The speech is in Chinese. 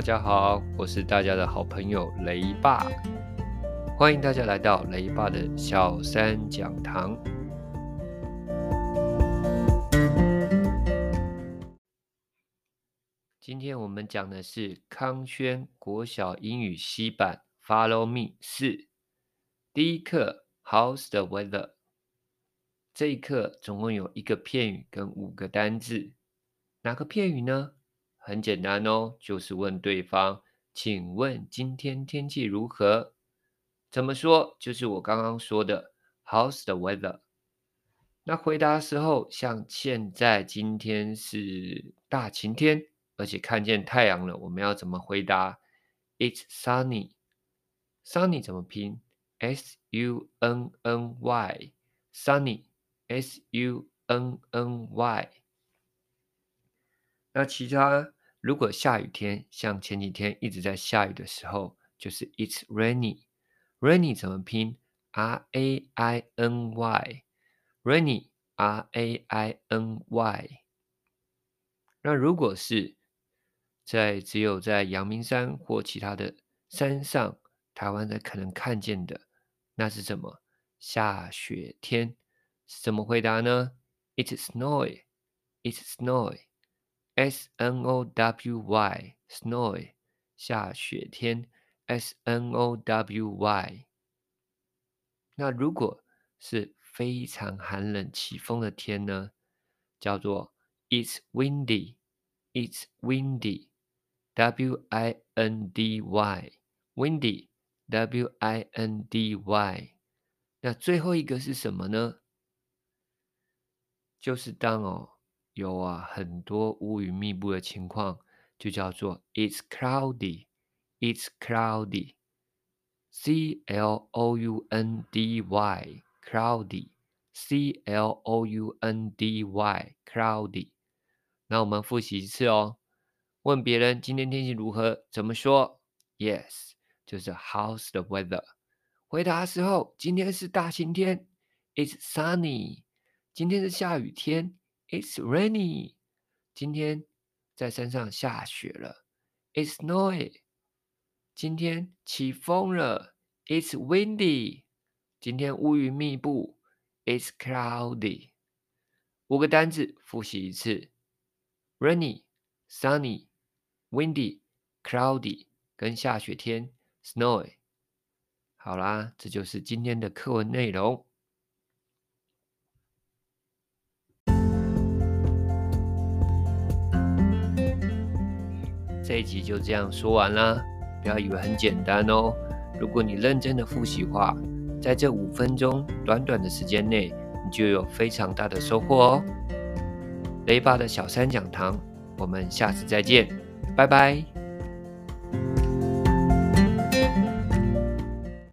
大家好，我是大家的好朋友雷爸，欢迎大家来到雷爸的小三讲堂。今天我们讲的是康轩国小英语 C 版 Follow Me 四第一课 How's the weather？这一课总共有一个片语跟五个单字，哪个片语呢？很简单哦，就是问对方，请问今天天气如何？怎么说？就是我刚刚说的 How's the weather？那回答时候，像现在今天是大晴天，而且看见太阳了，我们要怎么回答？It's sunny。Sunny 怎么拼？S U N N Y。Sunny。S U N N Y。那其他如果下雨天，像前几天一直在下雨的时候，就是 It's rainy。Rainy 怎么拼？R A I N Y。Rainy。R A I N Y。那如果是在只有在阳明山或其他的山上，台湾的可能看见的，那是什么？下雪天。怎么回答呢？It's snowy. It's snowy. S N O W Y. Snowy. 下雪天。S N O W Y. 那如果是非常寒冷起风的天呢？叫做 It's windy. It's windy. W I N D Y. Windy. W I N D Y. 那最后一个是什么呢？就是当哦有啊很多乌云密布的情况，就叫做 It's cloudy, It's cloudy, C L O U N D Y, cloudy, C L O U N D Y, cloudy。那我们复习一次哦。问别人今天天气如何，怎么说？Yes，就是 How's the weather？回答的时候，今天是大晴天，It's sunny。今天是下雨天，It's rainy。今天在山上下雪了，It's snowy。今天起风了，It's windy。今天乌云密布，It's cloudy。五个单字复习一次：rainy、sunny、windy、cloudy，跟下雪天，snowy。好啦，这就是今天的课文内容。这一集就这样说完啦，不要以为很简单哦。如果你认真的复习话，在这五分钟短短的时间内，你就有非常大的收获哦。雷爸的小三讲堂，我们下次再见，拜拜。